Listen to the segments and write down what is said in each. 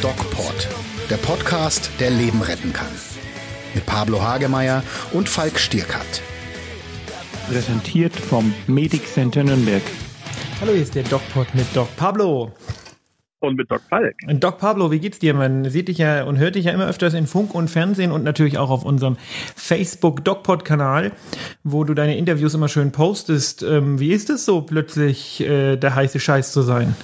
DocPod, der Podcast, der Leben retten kann. Mit Pablo Hagemeyer und Falk Stierkat. Präsentiert vom Medic Center Nürnberg. Hallo, hier ist der DocPod mit Doc Pablo. Und mit Doc Falk. Doc Pablo, wie geht's dir? Man sieht dich ja und hört dich ja immer öfters in Funk und Fernsehen und natürlich auch auf unserem Facebook DocPod-Kanal, wo du deine Interviews immer schön postest. Ähm, wie ist es so, plötzlich äh, der heiße Scheiß zu sein?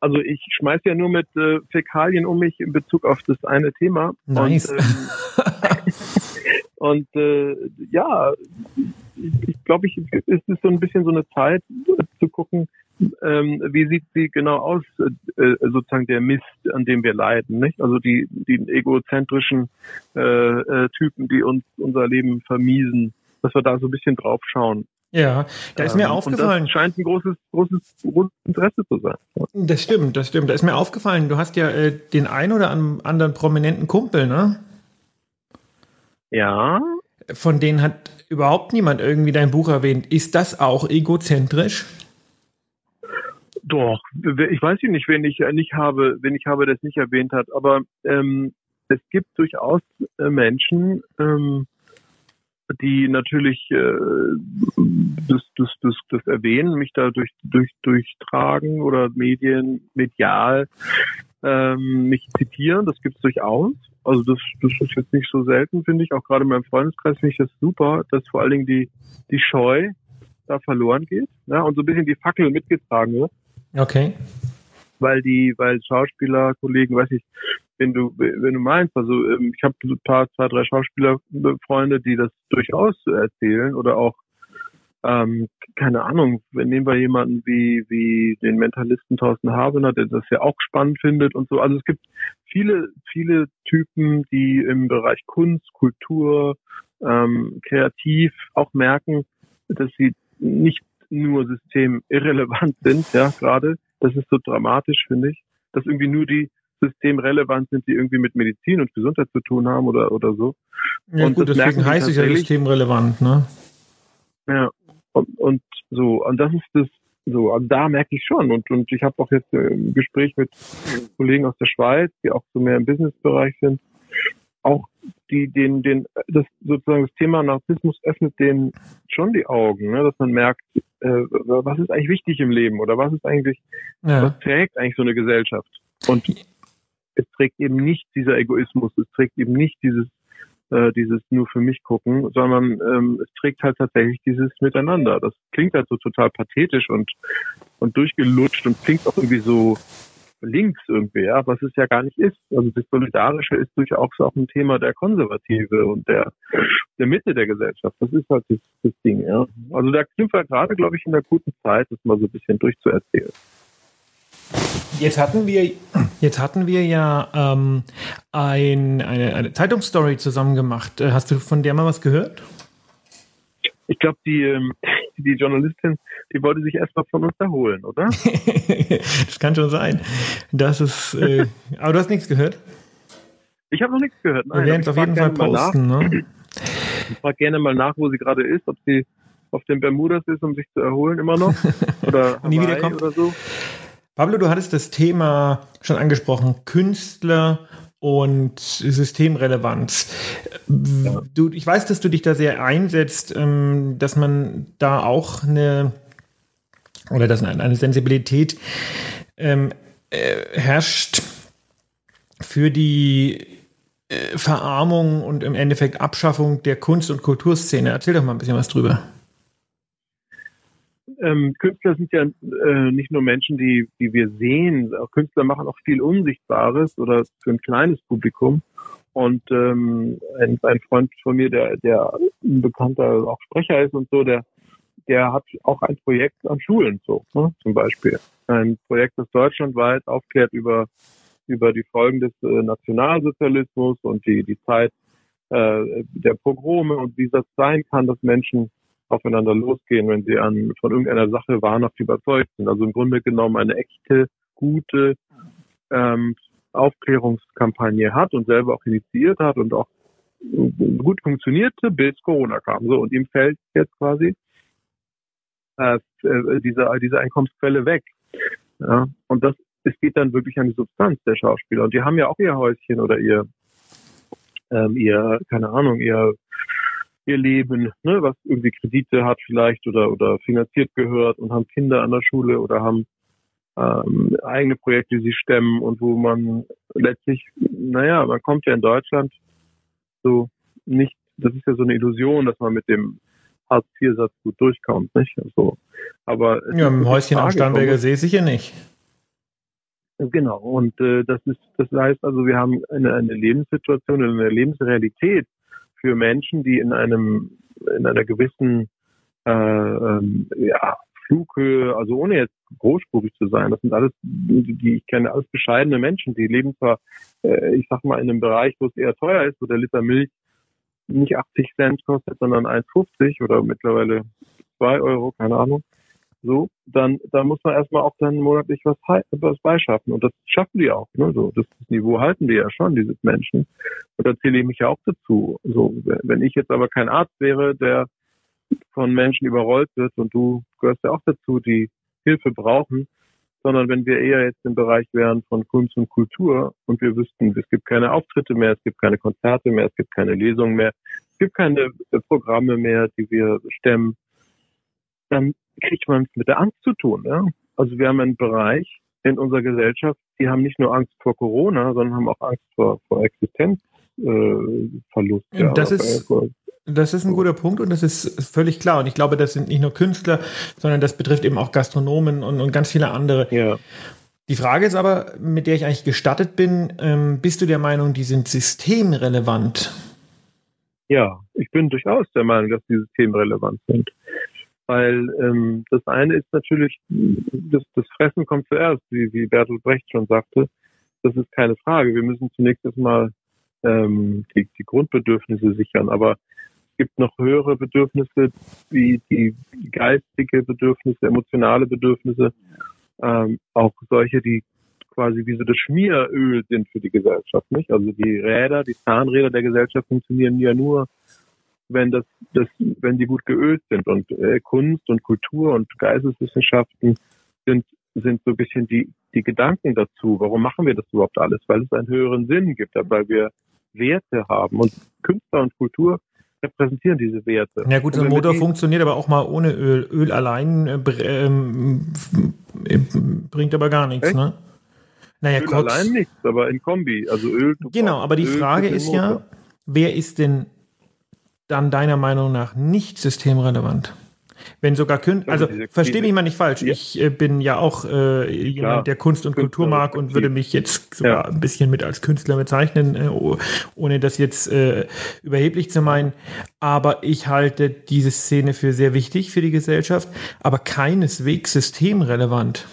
Also ich schmeiß ja nur mit äh, Fäkalien um mich in Bezug auf das eine Thema. Nice. Und, ähm, und äh, ja, ich glaube, ich, es ist so ein bisschen so eine Zeit äh, zu gucken, ähm, wie sieht sie genau aus, äh, äh, sozusagen der Mist, an dem wir leiden, nicht? Also die, die egozentrischen äh, äh, Typen, die uns unser Leben vermiesen, dass wir da so ein bisschen drauf schauen. Ja, da ist mir Ähm, aufgefallen. Scheint ein großes, großes, großes Interesse zu sein. Das stimmt, das stimmt. Da ist mir aufgefallen, du hast ja äh, den ein oder an- anderen prominenten Kumpel, ne? Ja, Von denen hat überhaupt niemand irgendwie dein Buch erwähnt. Ist das auch egozentrisch? Doch, ich weiß nicht, wen ich nicht habe, wen ich habe, der es nicht erwähnt hat, aber ähm, es gibt durchaus äh, Menschen, ähm, die natürlich äh, das, das, das, das erwähnen, mich da durch, durch, durchtragen oder Medien, medial ähm, mich zitieren, das gibt es durchaus. Also das, das ist jetzt nicht so selten, finde ich. Auch gerade in meinem Freundeskreis finde ich das super, dass vor allen Dingen die, die Scheu da verloren geht ja, und so ein bisschen die Fackel mitgetragen wird Okay. weil die, weil Schauspieler, Kollegen, weiß ich, wenn du, wenn du meinst, also ähm, ich habe ein paar, zwei, drei Schauspielerfreunde, die das durchaus erzählen oder auch, ähm, keine Ahnung, nehmen wir jemanden wie, wie den Mentalisten Thorsten Habener, der das ja auch spannend findet und so. Also es gibt viele, viele Typen, die im Bereich Kunst, Kultur, ähm, kreativ auch merken, dass sie nicht nur systemirrelevant sind, ja, gerade. Das ist so dramatisch, finde ich, dass irgendwie nur die systemrelevant sind, die irgendwie mit Medizin und Gesundheit zu tun haben oder, oder so. Ja Und gut, deswegen heißt es ja systemrelevant, ne? Ja. Und, und so, und das ist das, so, also da merke ich schon. Und, und ich habe auch jetzt äh, ein Gespräch mit Kollegen aus der Schweiz, die auch so mehr im Businessbereich sind, auch die, den, den, das sozusagen das Thema Narzissmus öffnet denen schon die Augen, ne, dass man merkt, äh, was ist eigentlich wichtig im Leben oder was ist eigentlich Ja. was trägt eigentlich so eine Gesellschaft? Und es trägt eben nicht dieser Egoismus, es trägt eben nicht dieses äh, dieses nur für mich gucken, sondern ähm, es trägt halt tatsächlich dieses Miteinander. Das klingt halt so total pathetisch und und durchgelutscht und klingt auch irgendwie so links irgendwie, ja, was es ja gar nicht ist. Also das Solidarische ist durchaus auch ein Thema der Konservative und der der Mitte der Gesellschaft. Das ist halt das, das Ding, ja. Also da sind wir gerade, glaube ich, in der guten Zeit, das mal so ein bisschen durchzuerzählen. Jetzt hatten wir, jetzt hatten wir ja ähm, ein, eine, eine Zeitungsstory zusammen gemacht. Äh, Hast du von der mal was gehört? Ich glaube, die, ähm, die Journalistin, die wollte sich erstmal von uns erholen, oder? das kann schon sein. Das ist, äh, aber du hast nichts gehört? Ich habe noch nichts gehört. Wir werden es auf jeden Fall posten, ne? Nach, ich frage gerne mal nach, wo sie gerade ist, ob sie auf den Bermudas ist, um sich zu erholen immer noch. Oder Nie wiederkommt. oder so. Pablo, du hattest das Thema schon angesprochen, Künstler und Systemrelevanz. Du, ich weiß, dass du dich da sehr einsetzt, ähm, dass man da auch eine oder dass eine Sensibilität ähm, äh, herrscht für die äh, Verarmung und im Endeffekt Abschaffung der Kunst- und Kulturszene. Erzähl doch mal ein bisschen was drüber. Ähm, Künstler sind ja äh, nicht nur Menschen, die, die wir sehen. Auch Künstler machen auch viel Unsichtbares oder für ein kleines Publikum. Und ähm, ein, ein Freund von mir, der, der ein bekannter auch Sprecher ist und so, der, der hat auch ein Projekt an Schulen so, ne, zum Beispiel. Ein Projekt, das deutschlandweit aufklärt über über die Folgen des äh, Nationalsozialismus und die die Zeit äh, der Pogrome und wie das sein kann, dass Menschen aufeinander losgehen, wenn sie an von irgendeiner Sache wahrhaft überzeugt sind. Also im Grunde genommen eine echte, gute ähm, Aufklärungskampagne hat und selber auch initiiert hat und auch gut funktionierte, bis Corona kam. So, und ihm fällt jetzt quasi äh, äh diese, diese Einkommensquelle weg. Ja? Und das es geht dann wirklich an die Substanz der Schauspieler. Und die haben ja auch ihr Häuschen oder ihr, ähm, ihr, keine Ahnung, ihr, ihr Leben, ne, was irgendwie Kredite hat vielleicht oder, oder finanziert gehört und haben Kinder an der Schule oder haben ähm, eigene Projekte, die sie stemmen und wo man letztlich, naja, man kommt ja in Deutschland so nicht, das ist ja so eine Illusion, dass man mit dem Hartz-IV-Satz gut durchkommt, nicht? Also, aber ja, im Häuschen am Starnberger See sicher nicht. Genau, und äh, das ist, das heißt also, wir haben eine, eine Lebenssituation, eine Lebensrealität für Menschen, die in einem, in einer gewissen äh, ähm, ja, Flughöhe, also ohne jetzt großspurig zu sein, das sind alles, die, ich kenne, alles bescheidene Menschen, die leben zwar, äh, ich sag mal, in einem Bereich, wo es eher teuer ist, wo der Liter Milch nicht 80 Cent kostet, sondern 1,50 oder mittlerweile 2 Euro, keine Ahnung so, dann, dann muss man erstmal auch dann monatlich was, was beischaffen. Und das schaffen die auch. Ne? So, das, Niveau halten die ja schon, diese Menschen. Und da zähle ich mich ja auch dazu. So, wenn ich jetzt aber kein Arzt wäre, der von Menschen überrollt wird und du gehörst ja auch dazu, die Hilfe brauchen, sondern wenn wir eher jetzt im Bereich wären von Kunst und Kultur und wir wüssten, es gibt keine Auftritte mehr, es gibt keine Konzerte mehr, es gibt keine Lesungen mehr, es gibt keine Programme mehr, die wir stemmen, dann kriegt man es mit der Angst zu tun. Ja? Also wir haben einen Bereich in unserer Gesellschaft, die haben nicht nur Angst vor Corona, sondern haben auch Angst vor, vor Existenzverlust. Äh, ja, das ist das ist ein guter Punkt und das ist völlig klar. Und ich glaube, das sind nicht nur Künstler, sondern das betrifft eben auch Gastronomen und, und ganz viele andere. Ja. Die Frage ist aber, mit der ich eigentlich gestattet bin, ähm, bist du der Meinung, die sind systemrelevant? Ja, ich bin durchaus der Meinung, dass die systemrelevant sind. Weil ähm, das eine ist natürlich, das, das Fressen kommt zuerst, wie, wie Bertolt Brecht schon sagte. Das ist keine Frage. Wir müssen zunächst erstmal ähm, die, die Grundbedürfnisse sichern. Aber es gibt noch höhere Bedürfnisse, wie die geistige Bedürfnisse, emotionale Bedürfnisse, ähm, auch solche, die quasi wie so das Schmieröl sind für die Gesellschaft, nicht? Also die Räder, die Zahnräder der Gesellschaft funktionieren ja nur, wenn das, das, wenn die gut geölt sind. Und äh, Kunst und Kultur und Geisteswissenschaften sind sind so ein bisschen die die Gedanken dazu. Warum machen wir das überhaupt alles? Weil es einen höheren Sinn gibt, weil wir Werte haben und Künstler und Kultur repräsentieren diese Werte. Ja gut, so ein Motor funktioniert aber auch mal ohne Öl. Öl allein äh, ähm, bringt aber gar nichts, Echt? ne? Naja, Öl kurz. allein nichts, aber in Kombi, also Öl. Genau, aber die Öl Frage ist ja, wer ist denn dann deiner Meinung nach nicht systemrelevant? Wenn sogar Künstler, also verstehe mich mal nicht falsch, ja. ich äh, bin ja auch äh, jemand, Klar. der Kunst und Kultur mag und würde mich jetzt sogar ja. ein bisschen mit als Künstler bezeichnen, äh, ohne das jetzt äh, überheblich zu meinen. Aber ich halte diese Szene für sehr wichtig für die Gesellschaft, aber keineswegs systemrelevant.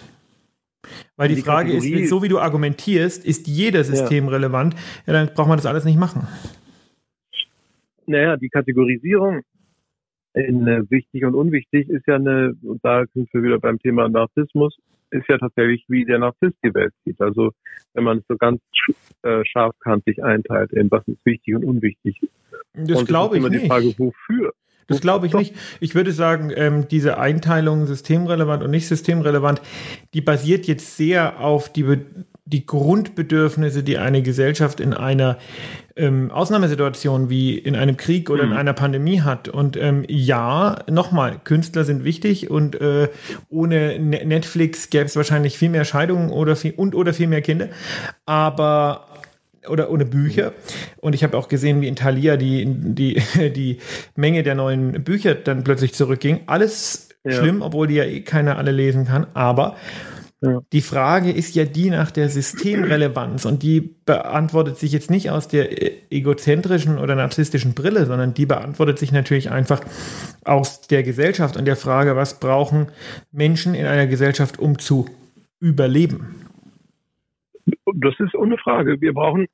Weil die, die Frage Kategorie ist, so wie du argumentierst, ist jeder systemrelevant, ja, dann braucht man das alles nicht machen naja, die Kategorisierung in äh, wichtig und unwichtig ist ja eine, und da sind wir wieder beim Thema Narzissmus, ist ja tatsächlich, wie der Narzisst die Welt sieht. Also wenn man es so ganz äh, scharfkantig einteilt, in was ist wichtig und unwichtig. Das glaube ich immer nicht. die Frage, wofür? Das glaube ich nicht. Ich würde sagen, ähm, diese Einteilung systemrelevant und nicht systemrelevant, die basiert jetzt sehr auf die, die Grundbedürfnisse, die eine Gesellschaft in einer ähm, Ausnahmesituation wie in einem Krieg oder mhm. in einer Pandemie hat. Und ähm, ja, nochmal, Künstler sind wichtig und äh, ohne ne-, Netflix gäbe es wahrscheinlich viel mehr Scheidungen oder viel, und oder viel mehr Kinder. Aber oder ohne Bücher. Und ich habe auch gesehen, wie in Thalia die, die, die Menge der neuen Bücher dann plötzlich zurückging. Alles ja. schlimm, obwohl die ja eh keiner alle lesen kann. Aber die Frage ist ja die nach der Systemrelevanz und die beantwortet sich jetzt nicht aus der egozentrischen oder narzisstischen Brille, sondern die beantwortet sich natürlich einfach aus der Gesellschaft und der Frage, was brauchen Menschen in einer Gesellschaft, um zu überleben? Das ist ohne Frage. Wir brauchen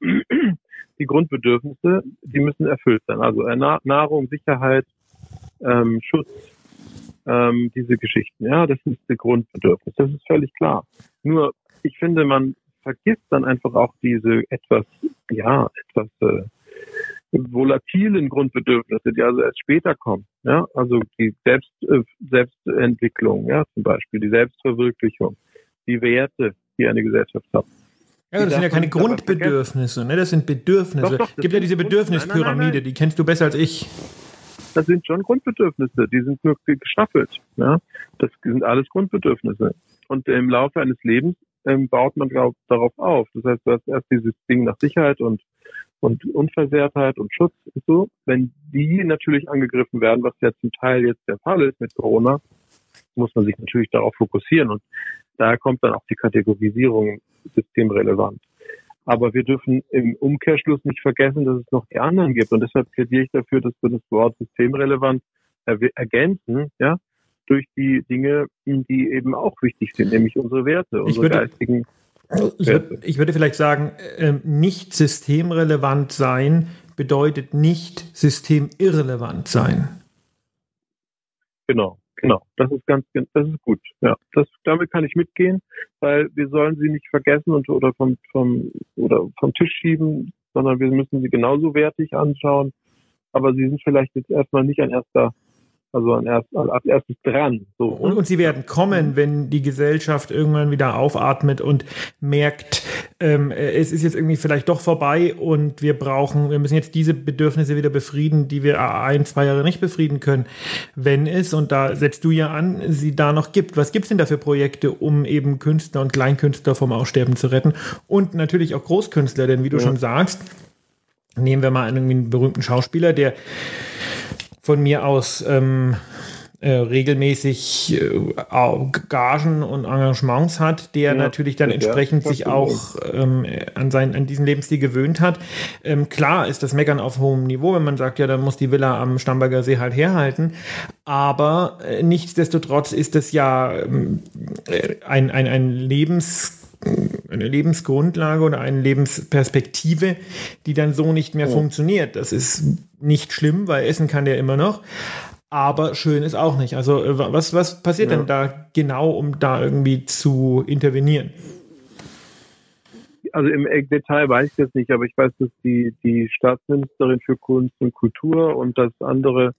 die Grundbedürfnisse, die müssen erfüllt sein. Also Nahrung, Sicherheit, ähm, Schutz, ähm, diese Geschichten. Ja, das ist der Grundbedürfnis. Das ist völlig klar. Nur, ich finde, man vergisst dann einfach auch diese etwas, ja, etwas, äh, volatilen Grundbedürfnisse, die also erst später kommen. Ja, also die Selbst, äh, Selbstentwicklung, ja, zum Beispiel die Selbstverwirklichung, die Werte, die eine Gesellschaft hat. Ja, das sind ja keine Grundbedürfnisse, ne? Das sind Bedürfnisse. Doch, doch, es gibt ja diese Bedürfnispyramide, die kennst du besser als ich. Das sind schon Grundbedürfnisse, die sind nur gestaffelt. Ja? Das sind alles Grundbedürfnisse. Und im Laufe eines Lebens ähm, baut man glaub, darauf auf. Das heißt, du hast erst dieses Ding nach Sicherheit und und Unversehrtheit und Schutz und so, wenn die natürlich angegriffen werden, was ja zum Teil jetzt der Fall ist mit Corona, muss man sich natürlich darauf fokussieren und daher kommt dann auch die Kategorisierung systemrelevant. Aber wir dürfen im Umkehrschluss nicht vergessen, dass es noch die anderen gibt. Und deshalb plädiere ich dafür, dass wir das Wort systemrelevant ergänzen, ja, durch die Dinge, die eben auch wichtig sind, nämlich unsere Werte, unsere würde, geistigen ich, ich würde vielleicht sagen, ähm, nicht systemrelevant sein bedeutet nicht systemirrelevant sein. Genau, genau. Das ist ganz, das ist gut. Ja, das, damit kann ich mitgehen, weil wir sollen sie nicht vergessen und oder vom, vom oder vom Tisch schieben, sondern wir müssen sie genauso wertig anschauen. Aber sie sind vielleicht jetzt erstmal nicht an erster also erst, als erstes dran. So. Und, und, sie werden kommen, wenn die Gesellschaft irgendwann wieder aufatmet und merkt, ähm, es ist jetzt irgendwie vielleicht doch vorbei und wir brauchen, wir müssen jetzt diese Bedürfnisse wieder befrieden, die wir ein, zwei Jahre nicht befrieden können. Wenn es, und da setzt du ja an, sie da noch gibt. Was gibt es denn da für Projekte, um eben Künstler und Kleinkünstler vom Aussterben zu retten? Und natürlich auch Großkünstler, denn wie du ja. schon sagst, nehmen wir mal einen, einen berühmten Schauspieler, der von mir aus ähm, äh, regelmäßig äh, Gagen und Engagements hat, der ja, natürlich dann entsprechend sich auch ähm, an, sein, an diesen Lebensstil gewöhnt hat. Ähm, klar ist das Meckern auf hohem Niveau, wenn man sagt, ja, dann muss die Villa am Stamberger See halt herhalten. Aber äh, nichtsdestotrotz ist es ja ähm, ein, ein, ein Lebens eine Lebensgrundlage oder eine Lebensperspektive, die dann so nicht mehr oh. funktioniert. Das ist nicht schlimm, weil essen kann der immer noch. Aber schön ist auch nicht. Also äh, was, was passiert ja. denn da genau, um da irgendwie zu intervenieren? Also im Detail weiß ich jetzt nicht, aber ich weiß, dass die, die Staatsministerin für Kunst und Kultur und das andere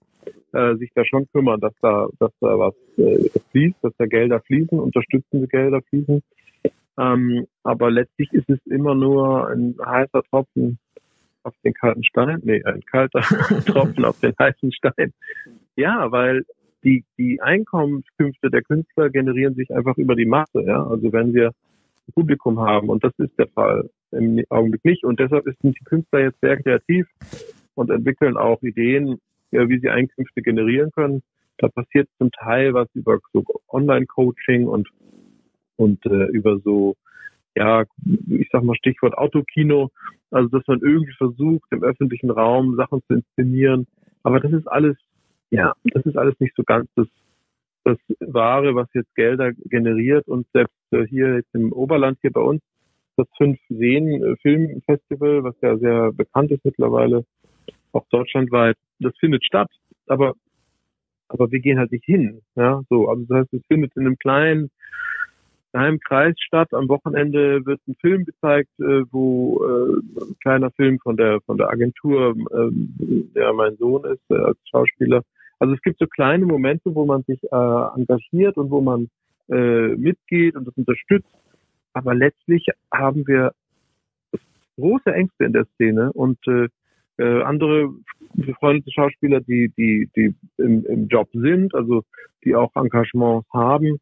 äh, sich da schon kümmern, dass da, dass da was äh, fließt, dass da Gelder fließen, unterstützende Gelder fließen. Ähm, aber letztlich ist es immer nur ein heißer Tropfen auf den kalten Stein. Nee, ein kalter Tropfen auf den heißen Stein. Ja, weil die, die Einkommenskünfte der Künstler generieren sich einfach über die Masse. Ja? Also wenn wir ein Publikum haben, und das ist der Fall im Augenblick nicht. Und deshalb sind die Künstler jetzt sehr kreativ und entwickeln auch Ideen, wie sie Einkünfte generieren können. Da passiert zum Teil was über so Online-Coaching und und äh, über so, ja, ich sag mal Stichwort Autokino, also dass man irgendwie versucht, im öffentlichen Raum Sachen zu inszenieren. Aber das ist alles, ja, das ist alles nicht so ganz das, das Wahre, was jetzt Gelder generiert. Und selbst äh, hier jetzt im Oberland, hier bei uns, das Fünf Seen Filmfestival, was ja sehr bekannt ist mittlerweile, auch deutschlandweit, das findet statt. Aber aber wir gehen halt nicht hin. Ja, so. Also das heißt, es findet in einem kleinen einem Kreis statt. Am Wochenende wird ein Film gezeigt, äh, wo äh, ein kleiner Film von der von der Agentur, äh, der mein Sohn ist äh, als Schauspieler. Also es gibt so kleine Momente, wo man sich äh, engagiert und wo man äh, mitgeht und das unterstützt. Aber letztlich haben wir große Ängste in der Szene und äh, äh, andere befreundete Schauspieler, die die die im, im Job sind, also die auch Engagements haben,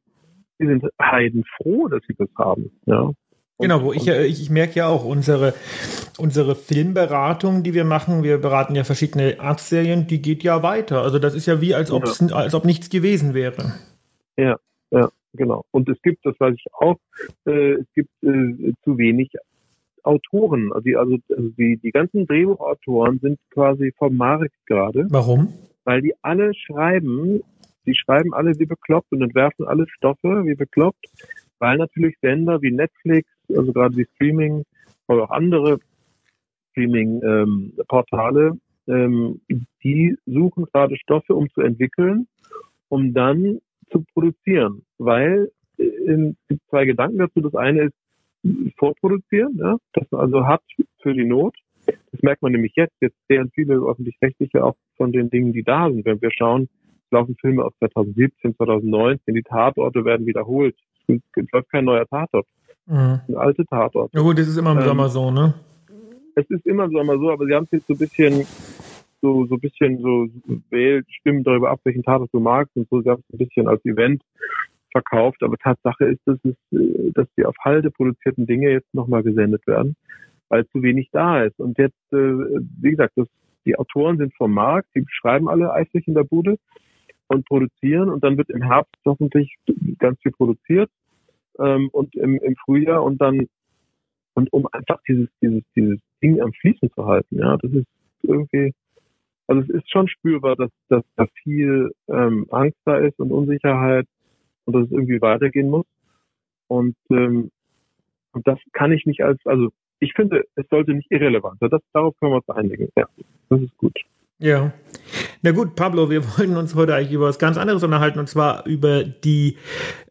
die sind heidenfroh, dass sie das haben. Ja. Genau, wo ich, ich, ich merke ja auch unsere, unsere Filmberatung, die wir machen, wir beraten ja verschiedene Arztserien, die geht ja weiter. Also das ist ja wie, als, ja. als ob nichts gewesen wäre. Ja, ja, genau. Und es gibt, das weiß ich auch, äh, es gibt äh, zu wenig Autoren. Also, die, also die, die ganzen Drehbuchautoren sind quasi vom Markt gerade. Warum? Weil die alle schreiben die schreiben alle wie bekloppt und entwerfen alle Stoffe wie bekloppt, weil natürlich Sender wie Netflix, also gerade die Streaming oder auch andere Streaming-Portale, ähm, ähm, die suchen gerade Stoffe, um zu entwickeln, um dann zu produzieren, weil äh, es gibt zwei Gedanken dazu. Das eine ist vorproduzieren, ja, dass man also hat für die Not. Das merkt man nämlich jetzt. Jetzt sehen viele öffentlich-rechtliche auch von den Dingen, die da sind. Wenn wir schauen, laufen Filme aus 2017, 2019, die Tatorte werden wiederholt. Es läuft kein neuer Tatort. Mhm. Ein alte Tatort. Ja gut, das ist immer im ähm, Sommer so, ne? Es ist immer im Sommer so, aber sie haben es jetzt so ein bisschen so, so ein bisschen so wählt, stimmen darüber ab, welchen Tatort du magst und so, sie haben es ein bisschen als Event verkauft, aber Tatsache ist, dass, es, äh, dass die auf Halde produzierten Dinge jetzt nochmal gesendet werden, weil zu wenig da ist. Und jetzt, äh, wie gesagt, das, die Autoren sind vom Markt, die schreiben alle eifrig in der Bude und produzieren und dann wird im Herbst hoffentlich ganz viel produziert ähm, und im, im Frühjahr und dann und um einfach dieses dieses dieses Ding am Fließen zu halten, ja, das ist irgendwie also es ist schon spürbar, dass, dass da viel ähm, Angst da ist und Unsicherheit und dass es irgendwie weitergehen muss. Und, ähm, das kann ich nicht als, also ich finde, es sollte nicht irrelevant sein. Das, darauf können wir uns einigen. Ja, das ist gut. Ja. Na gut, Pablo, wir wollen uns heute eigentlich über was ganz anderes unterhalten und zwar über die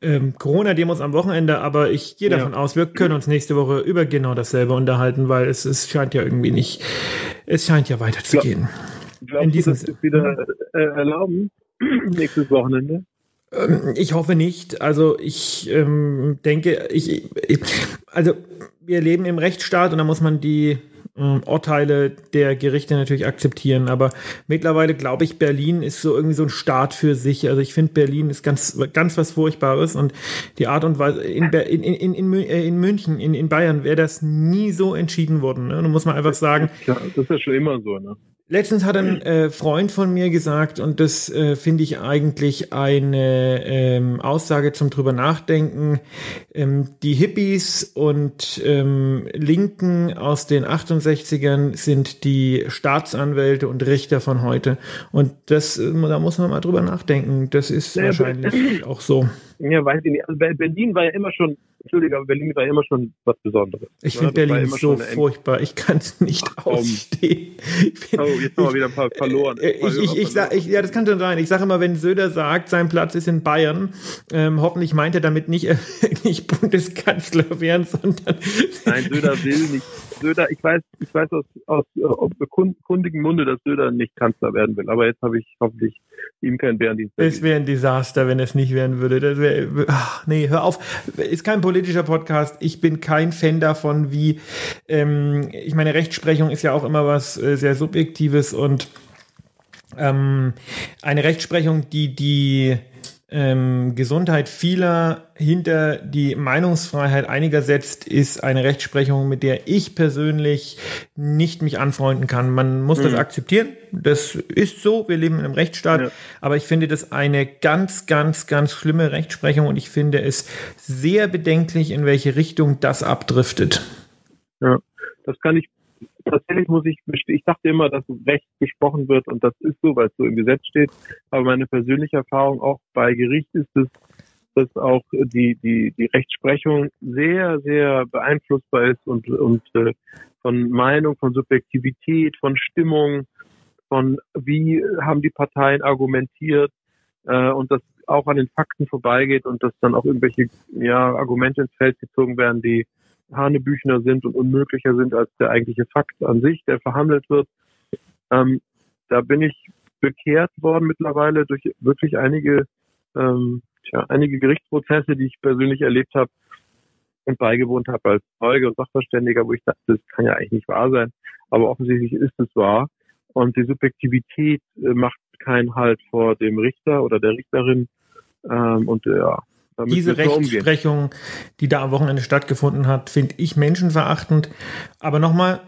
ähm, Corona-Demos am Wochenende, aber ich gehe davon ja. aus, wir können uns nächste Woche über genau dasselbe unterhalten, weil es, es scheint ja irgendwie nicht, es scheint ja weiterzugehen. Glaub, in diesem du, wieder äh, erlauben nächstes Wochenende? Ähm, ich hoffe nicht. Also ich ähm, denke, ich, ich, also wir leben im Rechtsstaat und da muss man die ähm, Urteile der Gerichte natürlich akzeptieren. Aber mittlerweile glaube ich, Berlin ist so irgendwie so ein Staat für sich. Also ich finde, Berlin ist ganz, ganz was Furchtbares und die Art und Weise in, in, in, in, äh, in München, in, in Bayern wäre das nie so entschieden worden. Ne? Da muss man einfach sagen. Ja, das ist ja schon immer so, ne? Letztens hat ein äh, Freund von mir gesagt, und das äh, finde ich eigentlich eine ähm, Aussage zum drüber nachdenken. Ähm, die Hippies und ähm, Linken aus den 68ern sind die Staatsanwälte und Richter von heute. Und das, äh, da muss man mal drüber nachdenken. Das ist wahrscheinlich auch so. Ja, weiß ich nicht. Also Berlin war ja immer schon Entschuldige, aber Berlin war immer schon was Besonderes. Ich finde Berlin so furchtbar. Ich kann es nicht Ach, ausstehen. Find, oh, jetzt haben wir wieder ein paar verloren. Ich, ich, ich, ich, sag, ich, ja, das kann schon sein. Ich sage immer, wenn Söder sagt, sein Platz ist in Bayern, ähm, hoffentlich meint er damit nicht, äh, nicht Bundeskanzler werden, sondern. Nein, Söder will nicht Söder, ich weiß, ich weiß aus, aus äh, kundigen Munde, dass Söder nicht Kanzler werden will. Aber jetzt habe ich hoffentlich ihm keinen Bärendienst. Es wäre ein Desaster, wenn es nicht werden würde. Das wär, ach, nee, hör auf. Ist kein politischer Podcast. Ich bin kein Fan davon, wie, ähm, ich meine, Rechtsprechung ist ja auch immer was äh, sehr Subjektives und ähm, eine Rechtsprechung, die die ähm, Gesundheit vieler hinter die Meinungsfreiheit einiger setzt, ist eine Rechtsprechung, mit der ich persönlich nicht mich anfreunden kann. Man muss mhm. das akzeptieren. Das ist so. Wir leben in einem Rechtsstaat. Ja. Aber ich finde das eine ganz, ganz, ganz schlimme Rechtsprechung und ich finde es sehr bedenklich, in welche Richtung das abdriftet. Ja, das kann ich tatsächlich muss ich, ich dachte immer, dass Recht gesprochen wird und das ist so, weil es so im Gesetz steht. Aber meine persönliche Erfahrung auch bei Gericht ist es, dass auch die, die, die Rechtsprechung sehr, sehr beeinflussbar ist und, und äh, von Meinung, von Subjektivität, von Stimmung, von wie haben die Parteien argumentiert äh, und das auch an den Fakten vorbeigeht und dass dann auch irgendwelche ja, Argumente ins Feld gezogen werden, die Hanebüchner sind und unmöglicher sind als der eigentliche Fakt an sich, der verhandelt wird. Ähm, da bin ich bekehrt worden mittlerweile durch wirklich einige, ähm, tja, einige Gerichtsprozesse, die ich persönlich erlebt habe und beigewohnt habe als Zeuge und Sachverständiger, wo ich dachte, das kann ja eigentlich nicht wahr sein. Aber offensichtlich ist es wahr. Und die Subjektivität äh, macht keinen Halt vor dem Richter oder der Richterin. Ähm, und ja, diese Rechtsprechung, die da am Wochenende stattgefunden hat, finde ich menschenverachtend. Aber nochmal,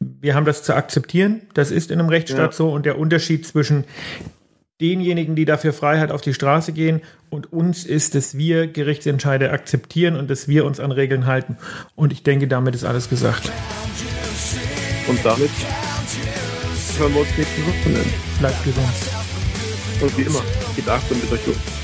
wir haben das zu akzeptieren. Das ist in einem Rechtsstaat ja. so. Und der Unterschied zwischen denjenigen, die dafür Freiheit auf die Straße gehen und uns ist, dass wir Gerichtsentscheide akzeptieren und dass wir uns an Regeln halten. Und ich denke, damit ist alles gesagt. Und damit hören wir uns nächsten Wochenende. Bleibt gesund. Und wie immer, geht achtsam mit euch um.